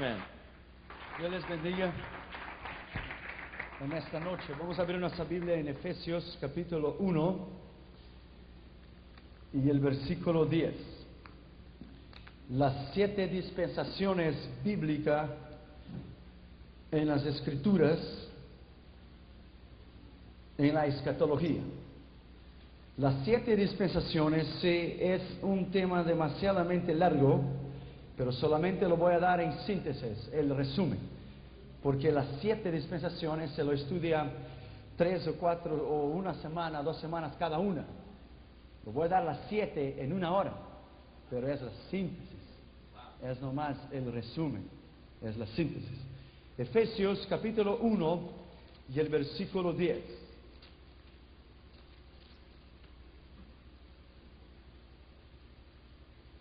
Amen. Dios les bendiga. En esta noche vamos a abrir nuestra Biblia en Efesios capítulo 1 y el versículo 10. Las siete dispensaciones bíblicas en las escrituras, en la escatología. Las siete dispensaciones es un tema demasiadamente largo, pero solamente lo voy a dar en síntesis, el resumen, porque las siete dispensaciones se lo estudia tres o cuatro o una semana, dos semanas cada una. Lo voy a dar las siete en una hora, pero es la síntesis, es nomás el resumen, es la síntesis. Efesios capítulo 1 y el versículo 10.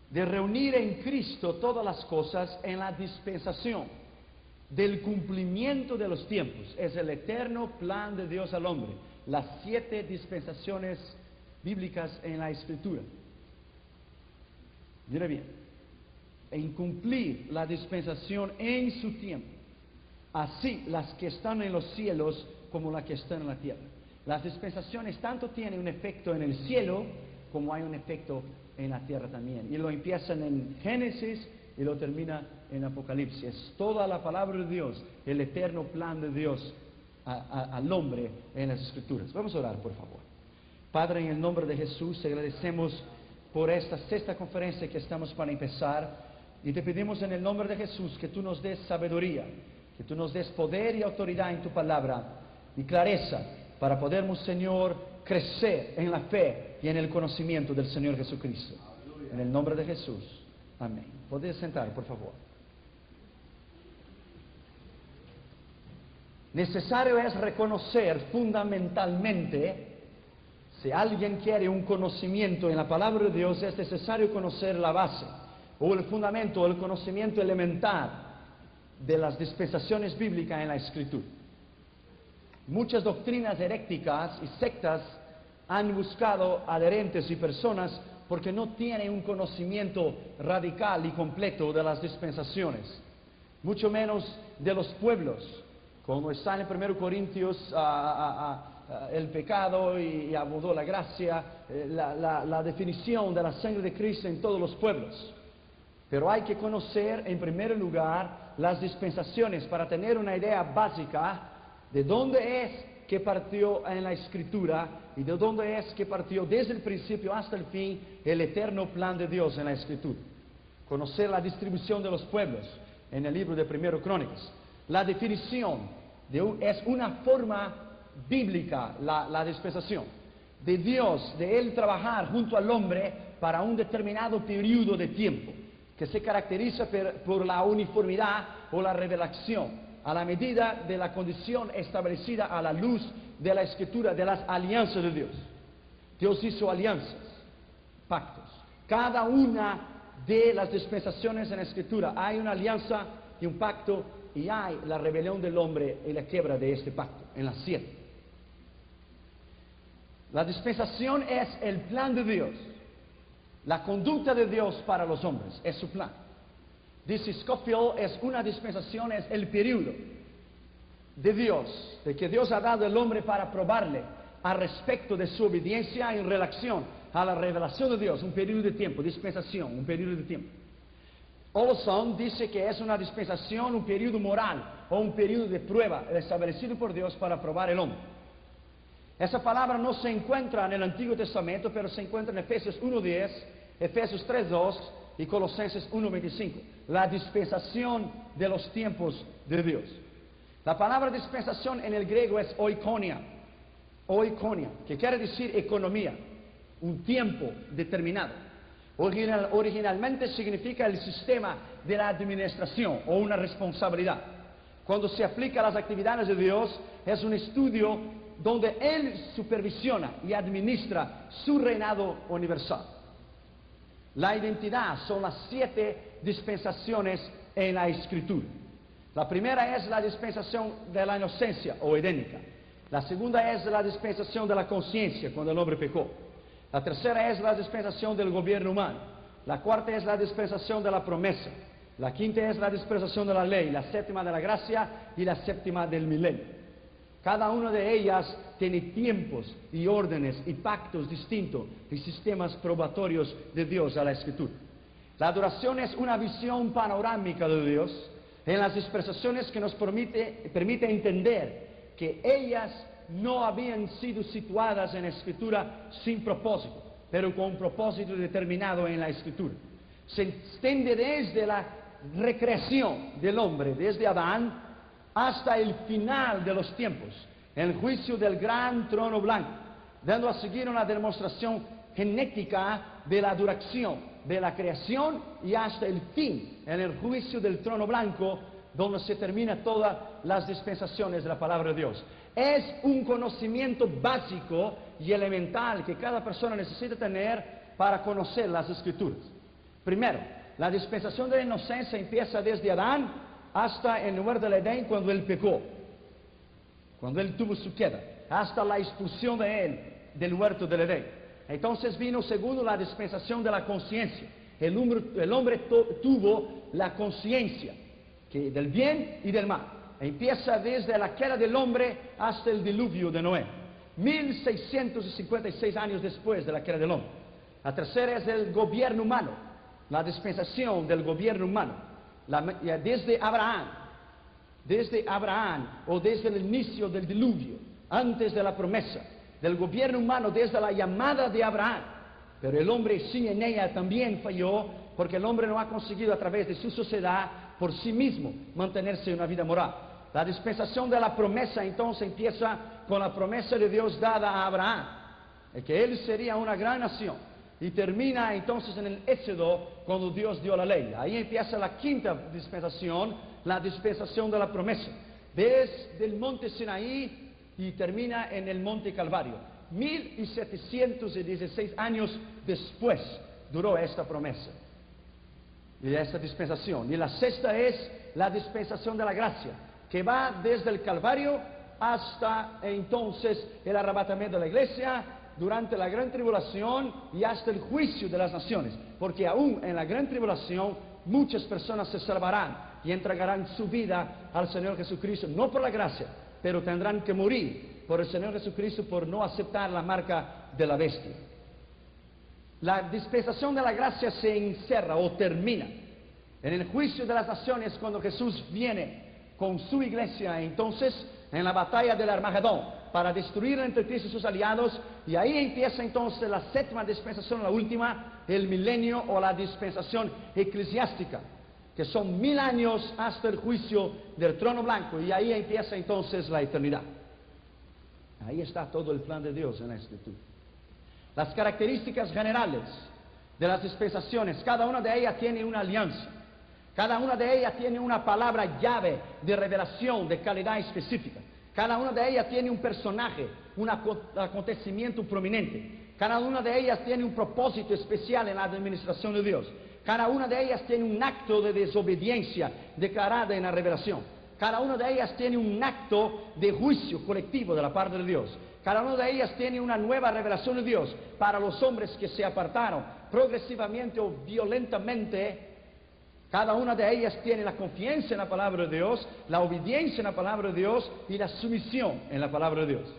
De reunir en Cristo todas las cosas en la dispensación del cumplimiento de los tiempos. Es el eterno plan de Dios al hombre. Las siete dispensaciones bíblicas en la escritura. Mira bien, en cumplir la dispensación en su tiempo, así las que están en los cielos como las que están en la tierra. Las dispensaciones tanto tienen un efecto en el cielo como hay un efecto en la tierra también. Y lo empiezan en Génesis y lo termina en Apocalipsis. Toda la palabra de Dios, el eterno plan de Dios al hombre en las escrituras. Vamos a orar, por favor. Padre, en el nombre de Jesús, agradecemos por esta sexta conferencia que estamos para empezar y te pedimos en el nombre de Jesús que tú nos des sabiduría, que tú nos des poder y autoridad en tu palabra y clareza para podermos, Señor, crecer en la fe y en el conocimiento del Señor Jesucristo. En el nombre de Jesús. Amén. Podéis sentar, por favor. Necesario es reconocer fundamentalmente, si alguien quiere un conocimiento en la palabra de Dios, es necesario conocer la base, o el fundamento, o el conocimiento elemental de las dispensaciones bíblicas en la Escritura. Muchas doctrinas heréticas y sectas han buscado adherentes y personas porque no tienen un conocimiento radical y completo de las dispensaciones, mucho menos de los pueblos, como está en 1 Corintios ah, ah, ah, el pecado y, y abundó la gracia, eh, la, la- la definición de la sangre de Cristo en todos los pueblos. Pero hay que conocer en primer lugar las dispensaciones para tener una idea básica de dónde es que partió en la escritura y de dónde es que partió desde el principio hasta el fin el eterno plan de Dios en la escritura. Conocer la distribución de los pueblos en el libro de Primero Crónicas. La definición es una forma bíblica, la, la dispensación, de Dios, de Él trabajar junto al hombre para un determinado periodo de tiempo, que se caracteriza por la uniformidad o la revelación, a la medida de la condición establecida a la luz de la escritura, de las alianzas de Dios. Dios hizo alianzas, pactos. Cada una de las dispensaciones en la escritura hay una alianza y un pacto y hay la rebelión del hombre y la quiebra de este pacto en las siete. La dispensación es el plan de Dios, la conducta de Dios para los hombres, es su plan. Dice Scofield, es una dispensación, es el periodo de Dios, de que Dios ha dado al hombre para probarle a respecto de su obediencia en relación a la revelación de Dios, un periodo de tiempo, dispensación, un periodo de tiempo. Olson dice que es una dispensación, un periodo moral o un periodo de prueba establecido por Dios para probar el hombre. Esa palabra no se encuentra en el Antiguo Testamento, pero se encuentra en Efesios 1.10, Efesios 3.2 y Colosenses 1.25. La dispensación de los tiempos de Dios. La palabra dispensación en el griego es oikonia, oikonia, que quiere decir economía, un tiempo determinado. Original- originalmente significa el sistema de la administración o una responsabilidad. Cuando se aplica a las actividades de Dios, es un estudio donde Él supervisiona y administra su reinado universal. La identidad son las siete dispensaciones en la escritura. La primera es la dispensación de la inocencia o edénica. La segunda es la dispensación de la conciencia cuando el hombre pecó. La tercera es la dispensación del gobierno humano. La cuarta es la dispensación de la promesa. La quinta es la dispensación de la ley, la séptima de la gracia y la séptima del milenio. Cada una de ellas tiene tiempos y órdenes y pactos distintos y sistemas probatorios de Dios a la escritura. La adoración es una visión panorámica de Dios en las dispensaciones que nos permite entender que ellas no habían sido situadas en la escritura sin propósito, pero con un propósito determinado en la escritura. Se extiende desde la recreación del hombre, desde Adán hasta el final de los tiempos, el juicio del gran trono blanco, dando a seguir una demostración genética de la duración de la creación y hasta el fin, en el juicio del trono blanco, donde se termina todas las dispensaciones de la palabra de Dios. Es un conocimiento básico y elemental que cada persona necesita tener para conocer las escrituras. Primero, la dispensación de la inocencia empieza desde Adán hasta el lugar del Edén cuando él pecó, cuando él tuvo su queda, hasta la expulsión de él del huerto del Edén. Entonces vino segundo la dispensación de la conciencia. El hombre, el hombre tuvo la conciencia del bien y del mal. Empieza desde la queda del hombre hasta el diluvio de Noé. 1656 años después de la queda del hombre. La tercera es el gobierno humano, la dispensación del gobierno humano. Desde Abraham, desde Abraham o desde el inicio del diluvio, antes de la promesa, del gobierno humano desde la llamada de Abraham. Pero el hombre sí en ella también falló porque el hombre no ha conseguido a través de su sociedad por sí mismo mantenerse en una vida moral. La dispensación de la promesa entonces empieza con la promesa de Dios dada a Abraham, de que él sería una gran nación. Y termina entonces en el Éxodo cuando Dios dio la ley. Ahí empieza la quinta dispensación, la dispensación de la promesa. Desde el monte Sinaí y termina en el Monte Calvario. 1716 años después duró esta promesa y esta dispensación. Y la sexta es la dispensación de la gracia, que va desde el Calvario hasta entonces el arrebatamiento de la iglesia, durante la gran tribulación y hasta el juicio de las naciones. Porque aún en la gran tribulación muchas personas se salvarán y entregarán su vida al Señor Jesucristo, no por la gracia, pero tendrán que morir por el Señor Jesucristo por no aceptar la marca de la bestia. La dispensación de la gracia se encerra o termina en el juicio de las naciones cuando Jesús viene con su iglesia, entonces en la batalla del Armagedón, para destruir entre Cristo y sus aliados, y ahí empieza entonces la séptima dispensación, la última, el milenio o la dispensación eclesiástica que son mil años hasta el juicio del trono blanco, y ahí empieza entonces la eternidad. Ahí está todo el plan de Dios en la Escritura. Las características generales de las dispensaciones, cada una de ellas tiene una alianza, cada una de ellas tiene una palabra llave de revelación de calidad específica, cada una de ellas tiene un personaje, un acontecimiento prominente, cada una de ellas tiene un propósito especial en la administración de Dios. Cada una de ellas tiene un acto de desobediencia declarada en la revelación. Cada una de ellas tiene un acto de juicio colectivo de la parte de Dios. Cada una de ellas tiene una nueva revelación de Dios para los hombres que se apartaron progresivamente o violentamente. Cada una de ellas tiene la confianza en la palabra de Dios, la obediencia en la palabra de Dios y la sumisión en la palabra de Dios.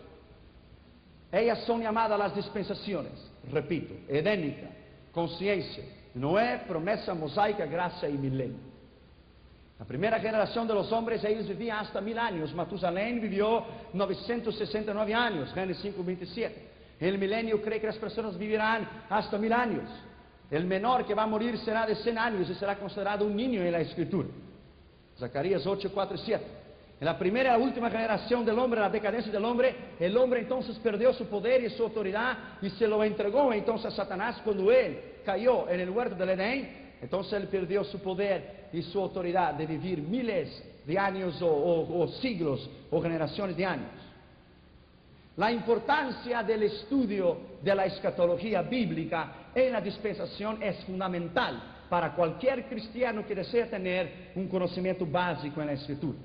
Ellas son llamadas las dispensaciones, repito, edénica, conciencia, Noé, promesa mosaica, gracia y milenio. La primera generación de los hombres, ellos vivían hasta mil años. Matusalén vivió 969 años, Génesis 5, 27. El milenio cree que las personas vivirán hasta mil años. El menor que va a morir será de 100 años y será considerado un niño en la escritura. Zacarías 8, 4 y 7. En la primera y la última generación del hombre, la decadencia del hombre, el hombre entonces perdió su poder y su autoridad y se lo entregó entonces a Satanás cuando él cayó en el huerto del Edén. Entonces él perdió su poder y su autoridad de vivir miles de años o, siglos o generaciones de años. La importancia del estudio de la escatología bíblica en la dispensación es fundamental para cualquier cristiano que desea tener un conocimiento básico en la escritura.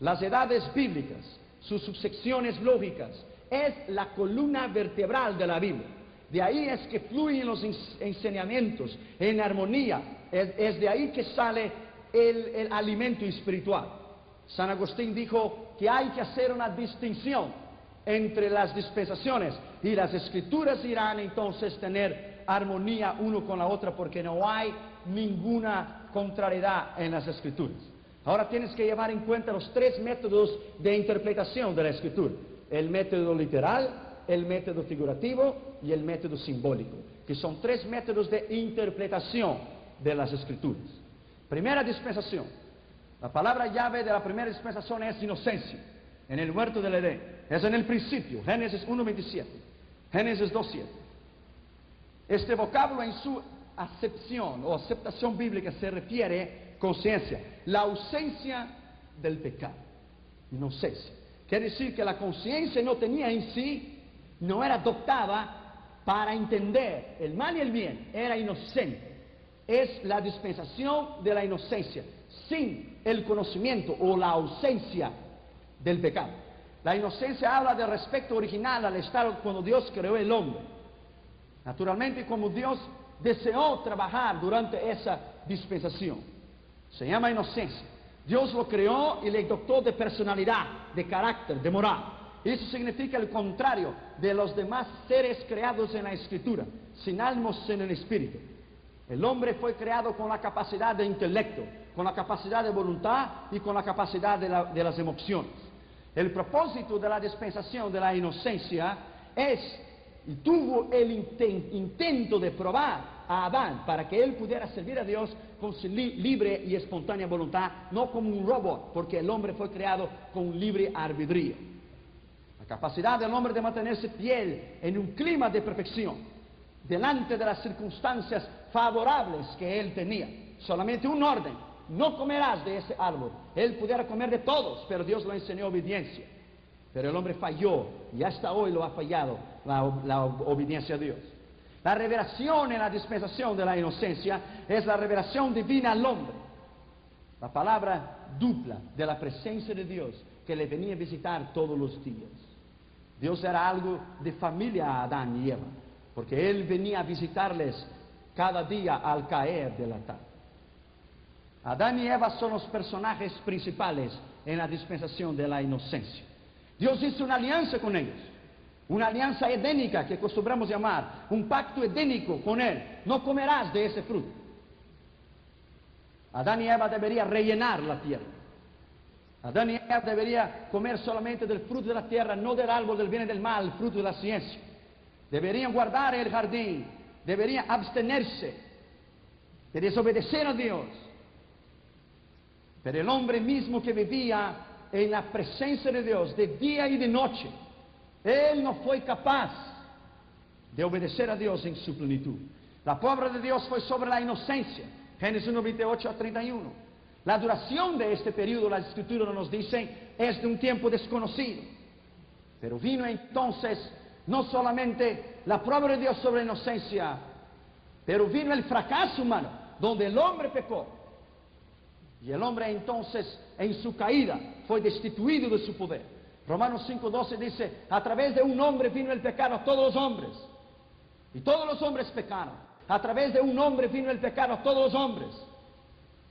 Las edades bíblicas, sus subsecciones lógicas, es la columna vertebral de la Biblia. De ahí es que fluyen los enseñamientos en armonía. Es, de ahí que sale el, el alimento espiritual. San Agustín dijo que hay que hacer una distinción entre las dispensaciones y las escrituras irán entonces tener armonía uno con la otra porque no hay ninguna contrariedad en las escrituras. Ahora tienes que llevar en cuenta los tres métodos de interpretación de la escritura. El método literal, el método figurativo y el método simbólico, que son tres métodos de interpretación de las escrituras. Primera dispensación. La palabra llave de la primera dispensación es inocencia, en el huerto del Edén. Es en el principio, Génesis 1.27, Génesis 2.7. Este vocablo en su acepción o aceptación bíblica se refiere conciencia, la ausencia del pecado, inocencia. Quiere decir que la conciencia no tenía en sí, no era adoptada para entender el mal y el bien, era inocente. Es la dispensación de la inocencia, sin el conocimiento o la ausencia del pecado. La inocencia habla del respecto original al estado cuando Dios creó el hombre. Naturalmente, como Dios deseó trabajar durante esa dispensación. Se llama inocencia. Dios lo creó y le dotó de personalidad, de carácter, de moral. Eso significa el contrario de los demás seres creados en la escritura, sin alma, sin el espíritu. El hombre fue creado con la capacidad de intelecto, con la capacidad de voluntad y con la capacidad de, de las emociones. El propósito de la dispensación de la inocencia es, tuvo el inten- intento de probar a Adán para que él pudiera servir a Dios con su li- libre y espontánea voluntad, no como un robot, porque el hombre fue creado con libre albedrío. La capacidad del hombre de mantenerse fiel en un clima de perfección, delante de las circunstancias favorables que él tenía. Solamente un orden, no comerás de ese árbol. Él pudiera comer de todos, pero Dios le enseñó obediencia. Pero el hombre falló y hasta hoy lo ha fallado la, ob- la ob- obediencia a Dios. La revelación en la dispensación de la inocencia es la revelación divina al hombre. La palabra dupla de la presencia de Dios que le venía a visitar todos los días. Dios era algo de familia a Adán y Eva, porque Él venía a visitarles cada día al caer de la tarde. Adán y Eva son los personajes principales en la dispensación de la inocencia. Dios hizo una alianza con ellos, una alianza edénica que acostumbramos llamar, un pacto edénico con Él. No comerás de ese fruto. Adán y Eva deberían rellenar la tierra. Adán y Eva deberían comer solamente del fruto de la tierra, no del árbol del bien y del mal, el fruto de la ciencia. Deberían guardar el jardín, deberían abstenerse de desobedecer a Dios. Pero el hombre mismo que vivía en la presencia de Dios de día y de noche, él no fue capaz de obedecer a Dios en su plenitud. La palabra de Dios fue sobre la inocencia, Génesis 1, 28 a 31. La duración de este periodo, las escrituras nos dicen, es de un tiempo desconocido. Pero vino entonces no solamente la prueba de Dios sobre la inocencia, pero vino el fracaso humano, donde el hombre pecó. Y el hombre entonces, en su caída, fue destituido de su poder. Romanos 5:12 dice, a través de un hombre vino el pecado a todos los hombres. Y todos los hombres pecaron. A través de un hombre vino el pecado a todos los hombres.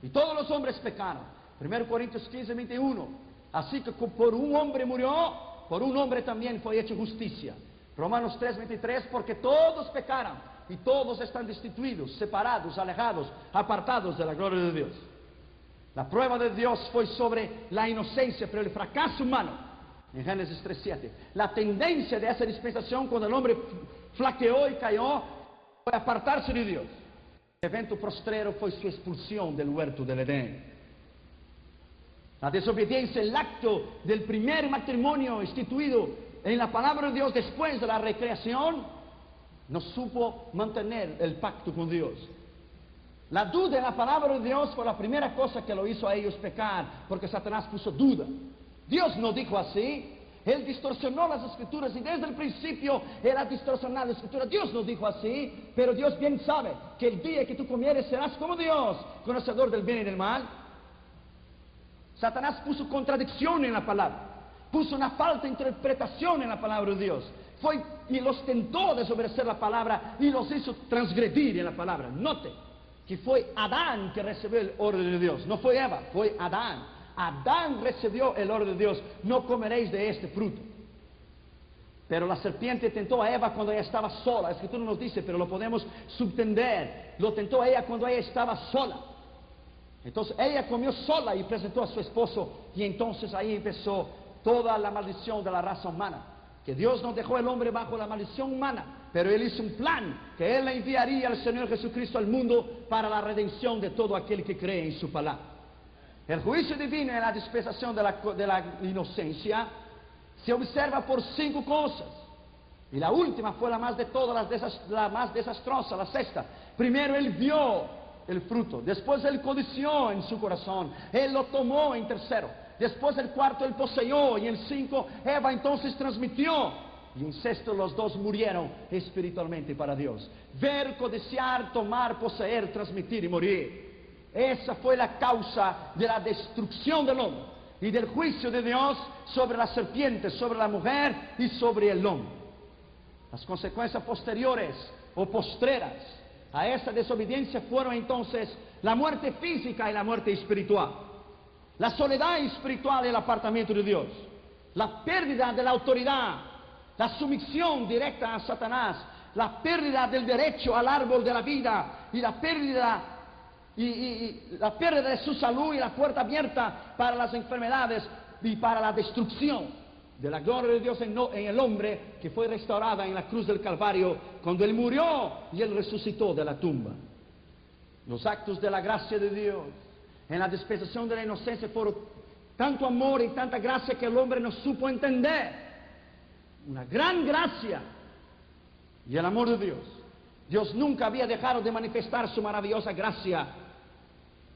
Y todos los hombres pecaron. 1 Corintios 15, 21. Así que por un hombre murió, por un hombre también fue hecha justicia. Romanos 3, 23, porque todos pecaron y todos están destituidos, separados, alejados, apartados de la gloria de Dios. La prueba de Dios fue sobre la inocencia, pero el fracaso humano, en Génesis 3.7. La tendencia de esa dispensación cuando el hombre flaqueó y cayó fue apartarse de Dios. El evento postrero fue su expulsión del huerto del Edén. La desobediencia, el acto del primer matrimonio instituido en la palabra de Dios después de la recreación, no supo mantener el pacto con Dios. La duda en la palabra de Dios fue la primera cosa que lo hizo a ellos pecar, porque Satanás puso duda. Dios no dijo así. Él distorsionó las escrituras y desde el principio era distorsionada la escritura. Dios no dijo así, pero Dios bien sabe que el día que tú comieres serás como Dios, conocedor del bien y del mal. Satanás puso contradicción en la palabra, puso una falta de interpretación en la palabra de Dios. Fue y los tentó a desobedecer la palabra y los hizo transgredir en la palabra. Note que fue Adán que recibió el orden de Dios, no fue Eva, fue Adán. Adán recibió el orden de Dios, no comeréis de este fruto. Pero la serpiente tentó a Eva cuando ella estaba sola. La escritura nos dice, pero lo podemos subtender. Lo tentó a ella cuando ella estaba sola. Entonces ella comió sola y presentó a su esposo. Y entonces ahí empezó toda la maldición de la raza humana. Que Dios no dejó al hombre bajo la maldición humana, pero Él hizo un plan que Él enviaría al Señor Jesucristo al mundo para la redención de todo aquel que cree en su palabra. El juicio divino en la dispensación de la, inocencia se observa por cinco cosas. Y la última fue la más de todas, las la más desastrosa, la sexta. Primero él vio el fruto, después él codició en su corazón, él lo tomó en tercero, después el cuarto él poseyó y en cinco Eva entonces transmitió. Y en sexto los dos murieron espiritualmente para Dios. Ver, codiciar, tomar, poseer, transmitir y morir. Esa fue la causa de la destrucción del hombre y del juicio de Dios sobre la serpiente, sobre la mujer y sobre el hombre. Las consecuencias posteriores o postreras a esa desobediencia fueron entonces la muerte física y la muerte espiritual, la soledad espiritual y el apartamiento de Dios, la pérdida de la autoridad, la sumisión directa a Satanás, la pérdida del derecho al árbol de la vida y la pérdida y, la pérdida de su salud y la puerta abierta para las enfermedades y para la destrucción de la gloria de Dios en, en, el hombre que fue restaurada en la cruz del Calvario cuando Él murió y Él resucitó de la tumba. Los actos de la gracia de Dios en la dispensación de la inocencia fueron tanto amor y tanta gracia que el hombre no supo entender. Una gran gracia y el amor de Dios. Dios nunca había dejado de manifestar su maravillosa gracia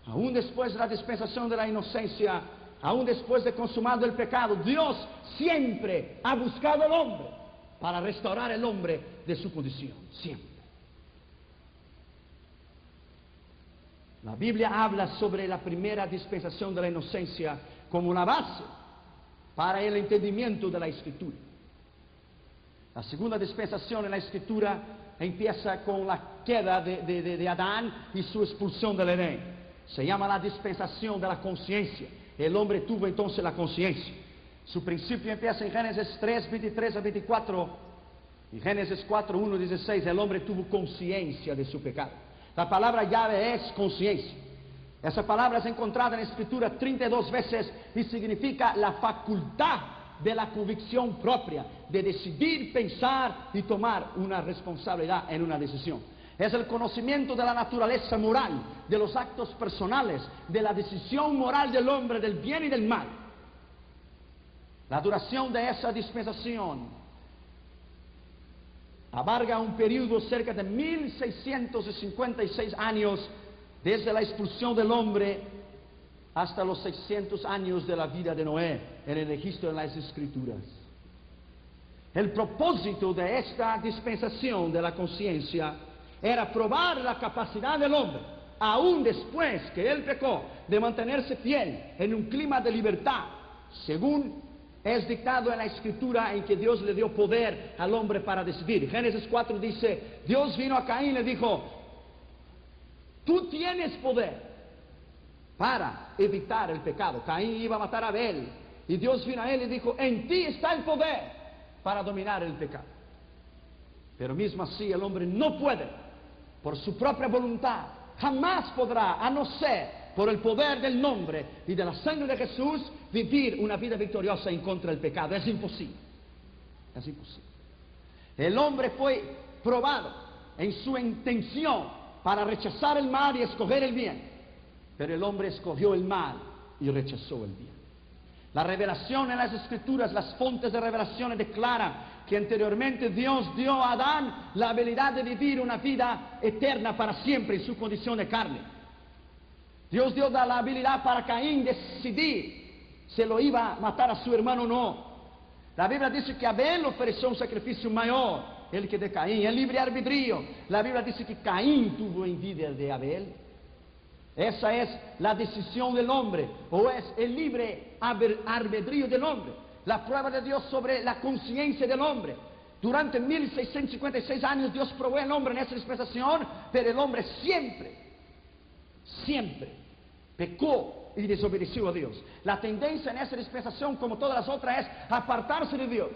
aún después de la dispensación de la inocencia, aún después de consumado el pecado, Dios siempre ha buscado al hombre para restaurar al hombre de su condición, siempre. La Biblia habla sobre la primera dispensación de la inocencia como una base para el entendimiento de la escritura. La segunda dispensación en la escritura empieza con la queda de, Adán y su expulsión del Edén. Se llama la dispensación de la conciencia. El hombre tuvo entonces la conciencia. Su principio empieza en Génesis 3, 23 a 24. Y Génesis 4, 1, 16. El hombre tuvo conciencia de su pecado. La palabra llave es conciencia. Esa palabra es encontrada en la Escritura 32 veces y significa la facultad de la convicción propia, de decidir, pensar y tomar una responsabilidad en una decisión. Es el conocimiento de la naturaleza moral, de los actos personales, de la decisión moral del hombre, del bien y del mal. La duración de esa dispensación abarca un periodo cerca de 1656 años desde la expulsión del hombre hasta los 600 años de la vida de Noé en el registro de las escrituras. El propósito de esta dispensación de la conciencia era probar la capacidad del hombre, aún después que él pecó, de mantenerse fiel en un clima de libertad, según es dictado en la escritura en que Dios le dio poder al hombre para decidir. Génesis 4 dice, Dios vino a Caín y le dijo, tú tienes poder para evitar el pecado. Caín iba a matar a Abel y Dios vino a él y dijo, en ti está el poder para dominar el pecado. Pero mismo así el hombre no puede por su propia voluntad, jamás podrá, a no ser por el poder del nombre y de la sangre de Jesús, vivir una vida victoriosa en contra del pecado. Es imposible. Es imposible. El hombre fue probado en su intención para rechazar el mal y escoger el bien. Pero el hombre escogió el mal y rechazó el bien. La revelación en las escrituras, las fuentes de revelaciones declaran que anteriormente Dios dio a Adán la habilidad de vivir una vida eterna para siempre en su condición de carne. Dios dio la habilidad para Caín decidir si lo iba a matar a su hermano o no. La Biblia dice que Abel ofreció un sacrificio mayor, el que de Caín, el libre arbitrio. La Biblia dice que Caín tuvo envidia de Abel. Esa es la decisión del hombre, o es el libre arbitrio del hombre la prueba de Dios sobre la conciencia del hombre. Durante 1656 años Dios probó al hombre en esa dispensación, pero el hombre siempre siempre pecó y desobedeció a Dios. La tendencia en esa dispensación, como todas las otras, es apartarse de Dios.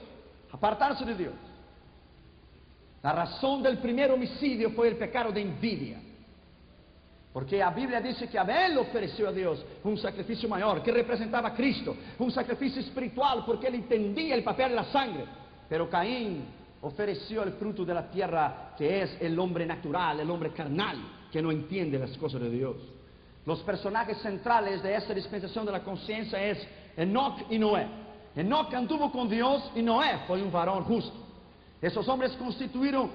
Apartarse de Dios. La razón del primer homicidio fue el pecado de envidia. Porque a Bíblia diz que Abel ofereceu a Deus um sacrifício maior, que representava Cristo, um sacrifício espiritual, porque ele entendia o papel da sangre. Pero Caim ofereceu o fruto da terra, que é o homem natural, o homem carnal, que não entende as coisas de Deus. Os personagens centrais de esta dispensação da consciência é Enoch e Noé. Enoch anduvo com Deus e Noé foi um varão justo. Esses homens constituíram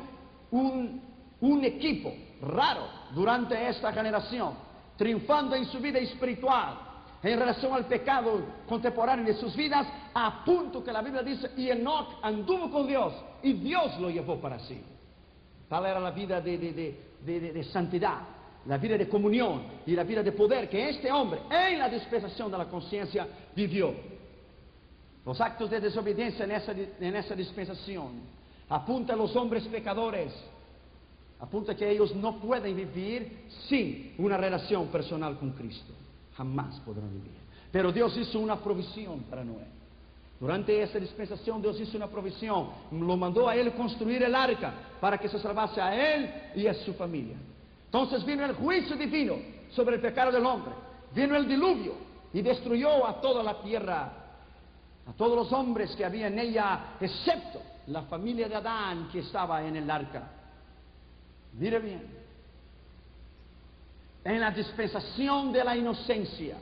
um equipo raro durante esta generación, triunfando en su vida espiritual en relación al pecado contemporáneo de sus vidas, a punto que la Biblia dice, y Enoch anduvo con Dios y Dios lo llevó para sí. Tal era la vida de, de, santidad, la vida de comunión y la vida de poder que este hombre en la dispensación de la conciencia vivió. Los actos de desobediencia en esa, en esa dispensación apuntan a los hombres pecadores apunta que ellos no pueden vivir sin una relación personal con Cristo. Jamás podrán vivir. Pero Dios hizo una provisión para Noé. Durante esa dispensación Dios hizo una provisión. Lo mandó a él construir el arca para que se salvase a él y a su familia. Entonces vino el juicio divino sobre el pecado del hombre. Vino el diluvio y destruyó a toda la tierra, a todos los hombres que había en ella, excepto la familia de Adán que estaba en el arca. Mire bien, en la dispensación de la inocencia,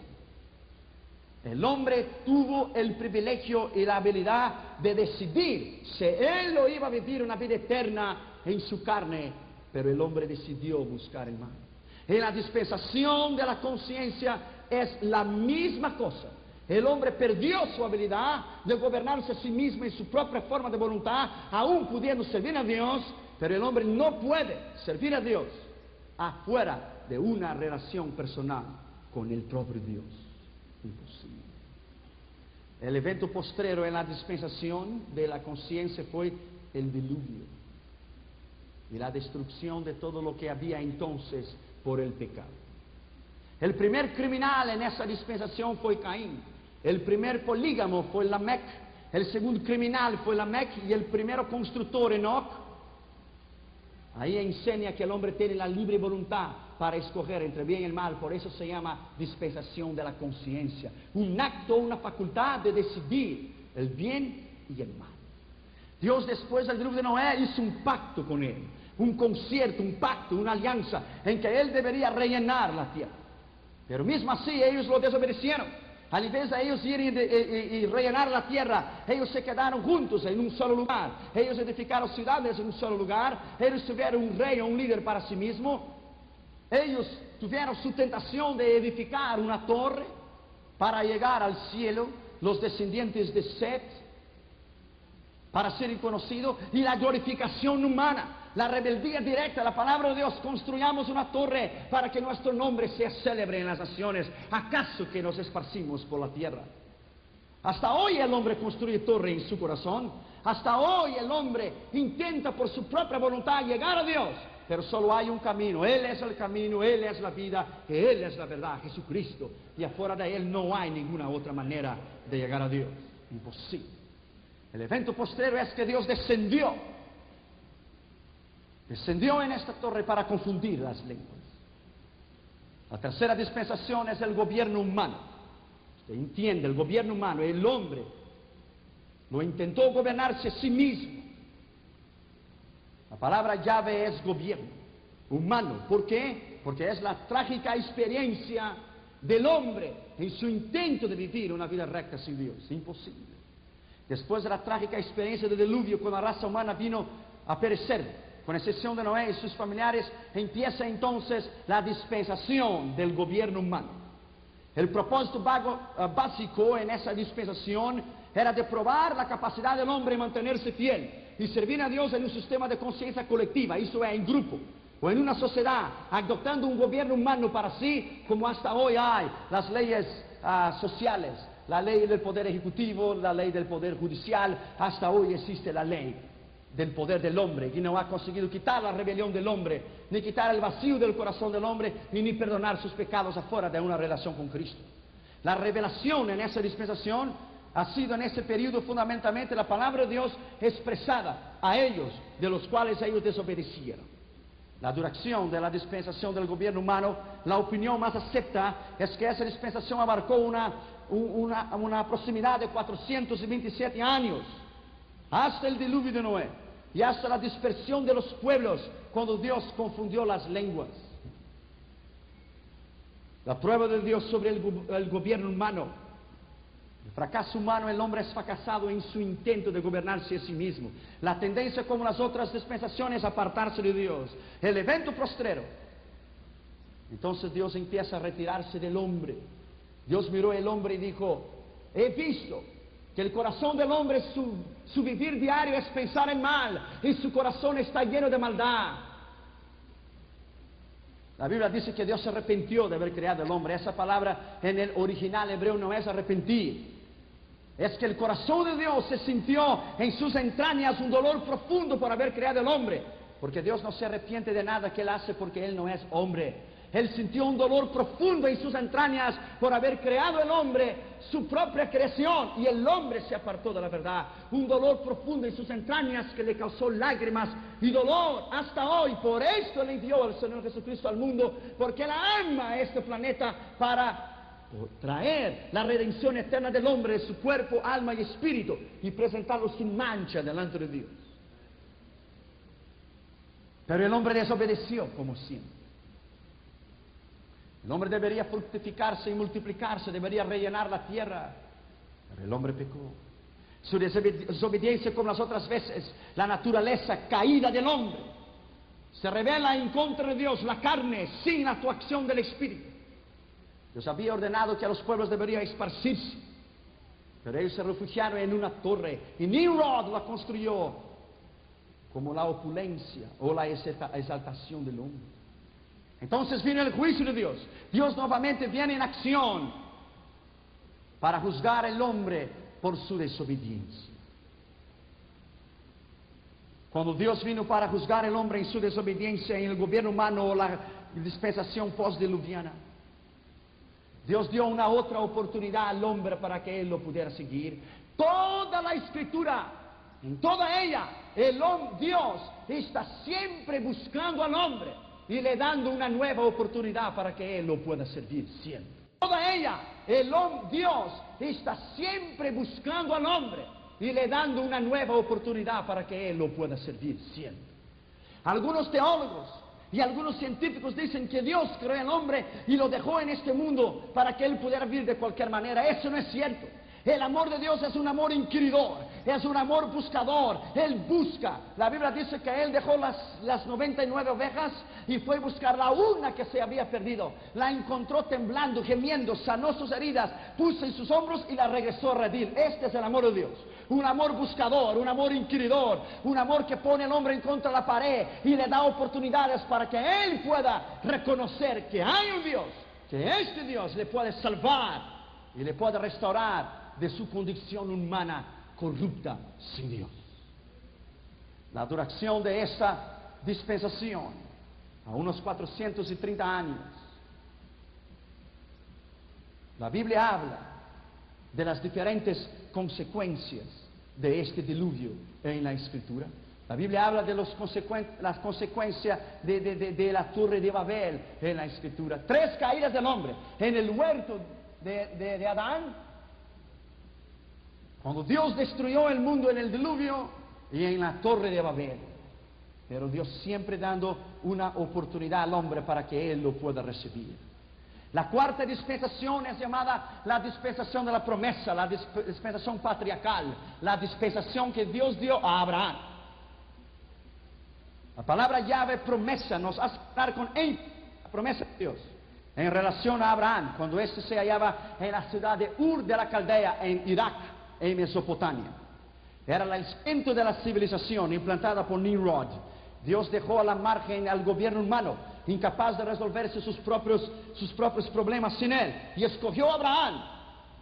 el hombre tuvo el privilegio y la habilidad de decidir si él lo iba a vivir una vida eterna en su carne, pero el hombre decidió buscar el mal. En la dispensación de la conciencia es la misma cosa. El hombre perdió su habilidad de gobernarse a sí mismo en su propia forma de voluntad, aún pudiendo servir a Dios, pero el hombre no puede servir a Dios afuera de una relación personal con el propio Dios. Imposible. El evento postrero en la dispensación de la conciencia fue el diluvio y la destrucción de todo lo que había entonces por el pecado. El primer criminal en esa dispensación fue Caín. El primer polígamo fue Lamec. El segundo criminal fue Lamec y el primero constructor Enoch Ahí enseña que el hombre tiene la libre voluntad para escoger entre bien y el mal, por eso se llama dispensación de la conciencia. Un acto, una facultad de decidir el bien y el mal. Dios después del diluvio de Noé hizo un pacto con él, un concierto, un pacto, una alianza en que él debería rellenar la tierra. Pero mismo así ellos lo desobedecieron. Al invés de ellos ir y, rellenar la tierra, ellos se quedaron juntos en un solo lugar. Ellos edificaron ciudades en un solo lugar. Ellos tuvieron un rey o un líder para sí mismo. Ellos tuvieron su tentación de edificar una torre para llegar al cielo. Los descendientes de Seth, para ser conocidos, y la glorificación humana la rebeldía directa, la palabra de Dios, construyamos una torre para que nuestro nombre sea célebre en las naciones. ¿Acaso que nos esparcimos por la tierra? Hasta hoy el hombre construye torre en su corazón. Hasta hoy el hombre intenta por su propia voluntad llegar a Dios. Pero solo hay un camino. Él es el camino, Él es la vida, Él es la verdad, Jesucristo. Y afuera de Él no hay ninguna otra manera de llegar a Dios. Imposible. El evento posterior es que Dios descendió descendió en esta torre para confundir las lenguas. La tercera dispensación es el gobierno humano. Usted entiende, el gobierno humano, el hombre lo intentó gobernarse a sí mismo. La palabra llave es gobierno humano. ¿Por qué? Porque es la trágica experiencia del hombre en su intento de vivir una vida recta sin Dios. Imposible. Después de la trágica experiencia del diluvio, cuando la raza humana vino a perecer, con excepción de Noé y sus familiares, empieza entonces la dispensación del gobierno humano. El propósito eh, básico en esa dispensación era de probar la capacidad del hombre de mantenerse fiel y servir a Dios en un sistema de conciencia colectiva, eso es en grupo, o en una sociedad, adoptando un gobierno humano para sí, como hasta hoy hay las leyes ah, sociales, la ley del poder ejecutivo, la ley del poder judicial, hasta hoy existe la ley del poder del hombre, y no ha conseguido quitar la rebelión del hombre, ni quitar el vacío del corazón del hombre, y ni perdonar sus pecados afuera de una relación con Cristo. La revelación en esa dispensación ha sido en ese periodo fundamentalmente la palabra de Dios expresada a ellos, de los cuales ellos desobedecieron. La duración de la dispensación del gobierno humano, la opinión más acepta es que esa dispensación abarcó una, una, una proximidad de 427 años, hasta el diluvio de Noé y hasta la dispersión de los pueblos cuando Dios confundió las lenguas. La prueba de Dios sobre el, gobierno humano. El fracaso humano, el hombre es fracasado en su intento de gobernarse a sí mismo. La tendencia, como las otras dispensaciones, es apartarse de Dios. El evento postrero. Entonces Dios empieza a retirarse del hombre. Dios miró al hombre y dijo, he visto que el corazón del hombre, su, su vivir diario es pensar en mal y su corazón está lleno de maldad. La Biblia dice que Dios se arrepintió de haber creado al hombre. Esa palabra en el original hebreo no es arrepentir. Es que el corazón de Dios se sintió en sus entrañas un dolor profundo por haber creado al hombre. Porque Dios no se arrepiente de nada que él hace porque él no es hombre. Él sintió un dolor profundo en sus entrañas por haber creado el hombre, su propia creación, y el hombre se apartó de la verdad. Un dolor profundo en sus entrañas que le causó lágrimas y dolor hasta hoy. Por esto le dio el Señor Jesucristo al mundo, porque Él ama a este planeta para traer la redención eterna del hombre, su cuerpo, alma y espíritu, y presentarlo sin mancha delante de Dios. Pero el hombre desobedeció, como siempre. El hombre debería fructificarse y multiplicarse, debería rellenar la tierra. Pero el hombre pecó. Su desobediencia, como las otras veces, la naturaleza caída del hombre, se revela en contra de Dios, la carne, sin la actuación del Espíritu. Dios había ordenado que a los pueblos deberían esparcirse, pero ellos se refugiaron en una torre y Nimrod la construyó como la opulencia o la exaltación del hombre. Entonces viene el juicio de Dios. Dios nuevamente viene en acción para juzgar al hombre por su desobediencia. Cuando Dios vino para juzgar al hombre en su desobediencia en el gobierno humano o la dispensación postdiluviana, Dios dio una otra oportunidad al hombre para que él lo pudiera seguir. Toda la escritura, en toda ella, el Dios está siempre buscando al hombre y le dando una nueva oportunidad para que Él lo pueda servir siempre. Toda ella, el Dios está siempre buscando al hombre y le dando una nueva oportunidad para que Él lo pueda servir siempre. Algunos teólogos y algunos científicos dicen que Dios creó al hombre y lo dejó en este mundo para que Él pudiera vivir de cualquier manera. Eso no es cierto. El amor de Dios es un amor inquiridor, es un amor buscador. Él busca. La Biblia dice que Él dejó las, las 99 ovejas y fue a buscar la una que se había perdido. La encontró temblando, gemiendo, sanó sus heridas, puso en sus hombros y la regresó a redil. Este es el amor de Dios. Un amor buscador, un amor inquiridor, un amor que pone al hombre en contra de la pared y le da oportunidades para que Él pueda reconocer que hay un Dios, que este Dios le puede salvar y le puede restaurar de su condición humana corrupta sin Dios. La duración de esta dispensación, a unos 430 años, la Biblia habla de las diferentes consecuencias de este diluvio en la Escritura. La Biblia habla de los las consecuencias de, la torre de Babel en la Escritura. Tres caídas del hombre en el huerto de Adán, cuando Dios destruyó el mundo en el diluvio y en la torre de Babel. Pero Dios siempre dando una oportunidad al hombre para que él lo pueda recibir. La cuarta dispensación es llamada la dispensación de la promesa, la dispensación patriarcal, la dispensación que Dios dio a Abraham. La palabra llave promesa nos hace estar con él, la promesa de Dios, en relación a Abraham, cuando éste se hallaba en la ciudad de Ur de la Caldea, en Irak en Mesopotamia. Era el centro de la civilización implantada por Nimrod. Dios dejó a la margen al gobierno humano, incapaz de resolverse sus propios, sus propios problemas sin él, y escogió a Abraham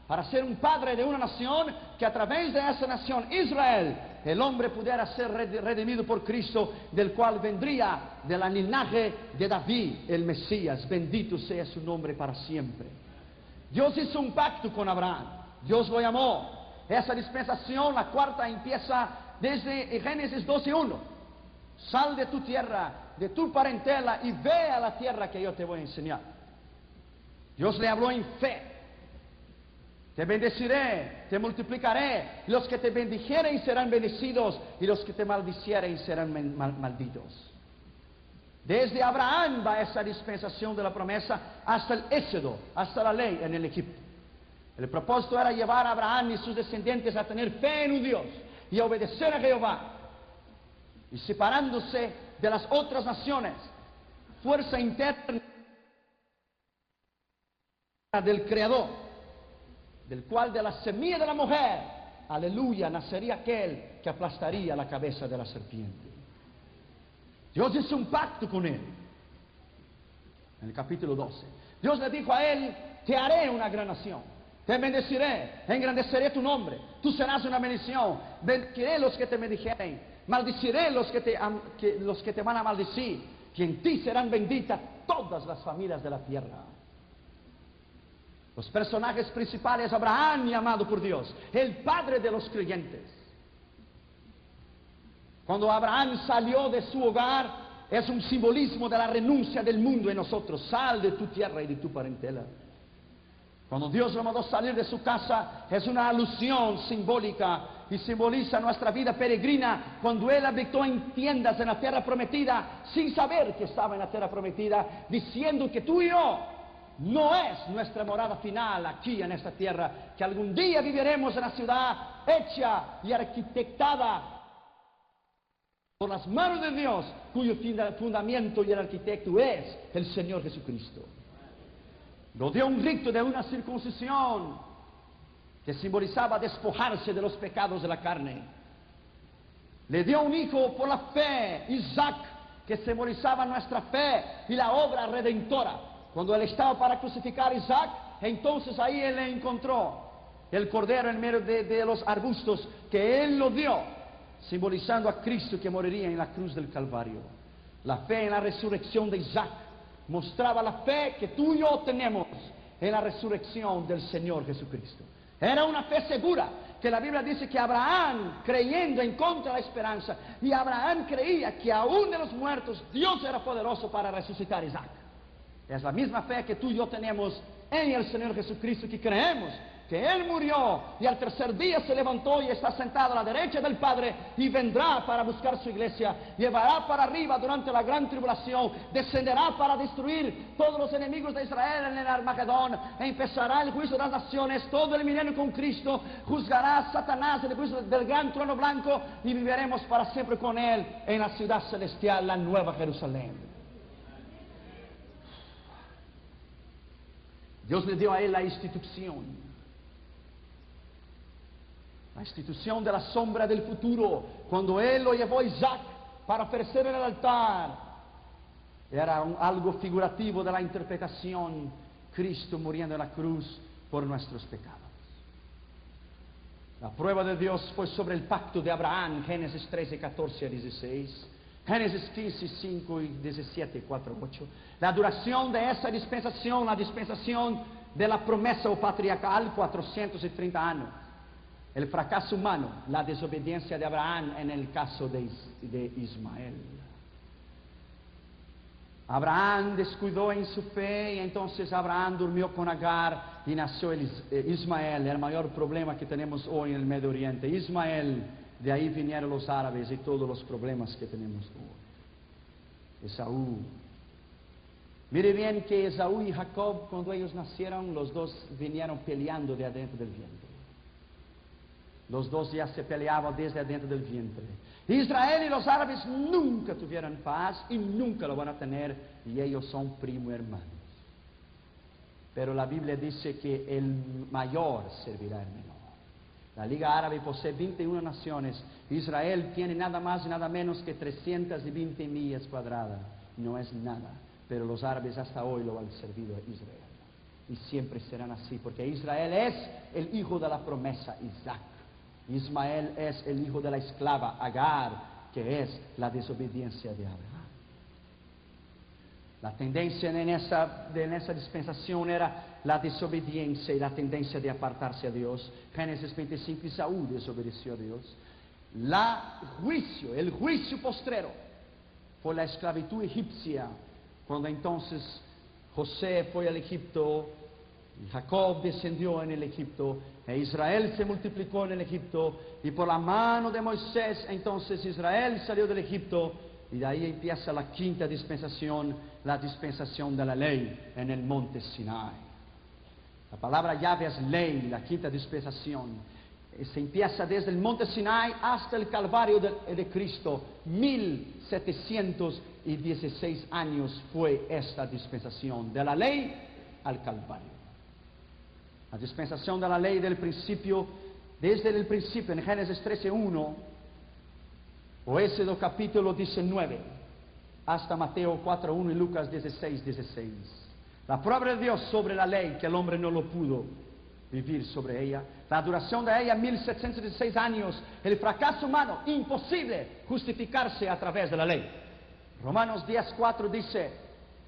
para ser un padre de una nación, que a través de esa nación, Israel, el hombre pudiera ser redimido por Cristo, del cual vendría de la linaje de David, el Mesías. Bendito sea su nombre para siempre. Dios hizo un pacto con Abraham. Dios lo llamó. Esa dispensación, la cuarta, empieza desde Génesis 12.1. Sal de tu tierra, de tu parentela y ve a la tierra que yo te voy a enseñar. Dios le habló en fe. Te bendeciré, te multiplicaré. Los que te bendijeren serán bendecidos y los que te maldicieren serán malditos. Desde Abraham va esa dispensación de la promesa hasta el Éxodo, hasta la ley en el Egipto. El propósito era llevar a Abraham y sus descendientes a tener fe en un Dios y a obedecer a Jehová. Y separándose de las otras naciones, fuerza interna del Creador del cual de la semilla de la mujer, aleluya, nacería aquel que aplastaría la cabeza de la serpiente. Dios hizo un pacto con él. En el capítulo 12. Dios le dijo a él, te haré una gran nación. Te bendeciré, engrandeceré tu nombre. Tú serás una bendición. Bendeciré los que te bendijeren. Maldiciré los que te, los que te van a maldecir. Que en ti serán benditas todas las familias de la tierra. Los personajes principales, Abraham, llamado por Dios, el padre de los creyentes. Cuando Abraham salió de su hogar, es un simbolismo de la renuncia del mundo en nosotros. Sal de tu tierra y de tu parentela. Cuando Dios lo mandó salir de su casa, es una alusión simbólica y simboliza nuestra vida peregrina cuando Él habitó en tiendas en la tierra prometida, sin saber que estaba en la tierra prometida, diciendo que tú y yo no es nuestra morada final aquí en esta tierra, que algún día viviremos en la ciudad hecha y arquitectada por las manos de Dios, cuyo fundamento y el arquitecto es el Señor Jesucristo. Nos dio un rito de una circuncisión que simbolizaba despojarse de los pecados de la carne. Le dio un hijo por la fe, Isaac, que simbolizaba nuestra fe y la obra redentora. Cuando él estaba para crucificar a Isaac, entonces ahí él le encontró el cordero en medio de, los arbustos que él lo dio, simbolizando a Cristo que moriría en la cruz del Calvario. La fe en la resurrección de Isaac mostraba la fe que tú y yo tenemos en la resurrección del Señor Jesucristo. Era una fe segura, que la Biblia dice que Abraham, creyendo en contra de la esperanza, y Abraham creía que aún de los muertos Dios era poderoso para resucitar a Isaac. Es la misma fe que tú y yo tenemos en el Señor Jesucristo, que creemos que Él murió y al tercer día se levantó y está sentado a la derecha del Padre y vendrá para buscar su iglesia, llevará para arriba durante la gran tribulación, descenderá para destruir todos los enemigos de Israel en el Armagedón, empezará el juicio de las naciones, todo el milenio con Cristo, juzgará a Satanás en el juicio del gran trono blanco y viviremos para siempre con Él en la ciudad celestial, la nueva Jerusalén. Dios le dio a él la institución. La institución de la sombra del futuro. Cuando él lo llevó a Isaac para ofrecer en el altar, era algo figurativo de la interpretación. Cristo muriendo en la cruz por nuestros pecados. La prueba de Dios fue sobre el pacto de Abraham, Génesis 13, 14 a 16. Génesis 15, 5 y 17, 4, 8. La duración de esa dispensación, la dispensación de la promesa patriarcal, 430 años. El fracaso humano, la desobediencia de Abraham en el caso de, Ismael. Abraham descuidó en su fe y entonces Abraham durmió con Agar y nació eh, Ismael, el mayor problema que tenemos hoy en el Medio Oriente. Ismael de ahí vinieron los árabes y todos los problemas que tenemos hoy. Esaú. Mire bien que Esaú y Jacob, cuando ellos nacieron, los dos vinieron peleando de adentro del vientre. Los dos ya se peleaban desde adentro del vientre. Israel y los árabes nunca tuvieron paz y nunca lo van a tener, y ellos son primo hermanos. Pero la Biblia dice que el mayor servirá al menor. La Liga Árabe posee 21 naciones. Israel tiene nada más y nada menos que 320 millas cuadradas. No es nada. Pero los árabes hasta hoy lo han servido a Israel. y siempre serán así, porque Israel es el hijo de la promesa, Isaac. Ismael es el hijo de la esclava, Agar, que es la desobediencia de Abraham. La tendencia en esa, en esa dispensación era la desobediencia y la tendencia de apartarse a Dios. Génesis 25, Isaú desobedeció a Dios. La juicio, el juicio postrero, fue la esclavitud egipcia, cuando entonces José fue al Egipto, y Jacob descendió en el Egipto, e Israel se multiplicó en el Egipto, y por la mano de Moisés entonces Israel salió del Egipto, y de ahí empieza la quinta dispensación, la dispensación de la ley en el monte Sinai. La palabra llave es ley, la quinta dispensación. Eh, Se empieza desde el monte Sinai hasta el Calvario de, de Cristo. 1716 años fue esta dispensación, de la ley al Calvario. La dispensación de la ley del principio, desde el principio, en Génesis 13.1, o capítulo 19, hasta Mateo 4.1 y Lucas 16, 16. La prueba de Dios sobre la ley, que el hombre no lo pudo vivir sobre ella. La duración de ella, 1716 años. El fracaso humano, imposible justificarse a través de la ley. Romanos 10.4 dice,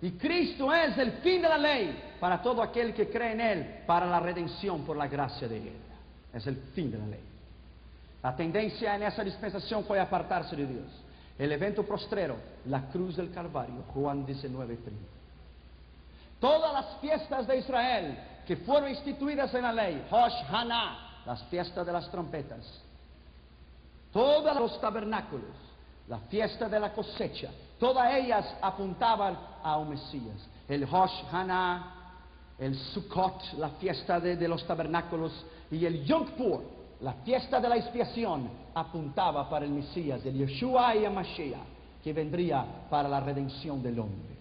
y Cristo es el fin de la ley para todo aquel que cree en Él, para la redención por la gracia de Él. Es el fin de la ley. La tendencia en esa dispensación fue apartarse de Dios. El evento postrero, la cruz del Calvario, Juan 19, 30. Todas las fiestas de Israel que fueron instituidas en la ley, Hosh Haná, las fiestas de las trompetas, todos los tabernáculos, la fiesta de la cosecha, todas ellas apuntaban a un Mesías. El Hosh Haná, el Sukkot, la fiesta de, los tabernáculos, y el Yom Kippur, la fiesta de la expiación, apuntaba para el Mesías, el Yeshua y el Mashiach, que vendría para la redención del hombre.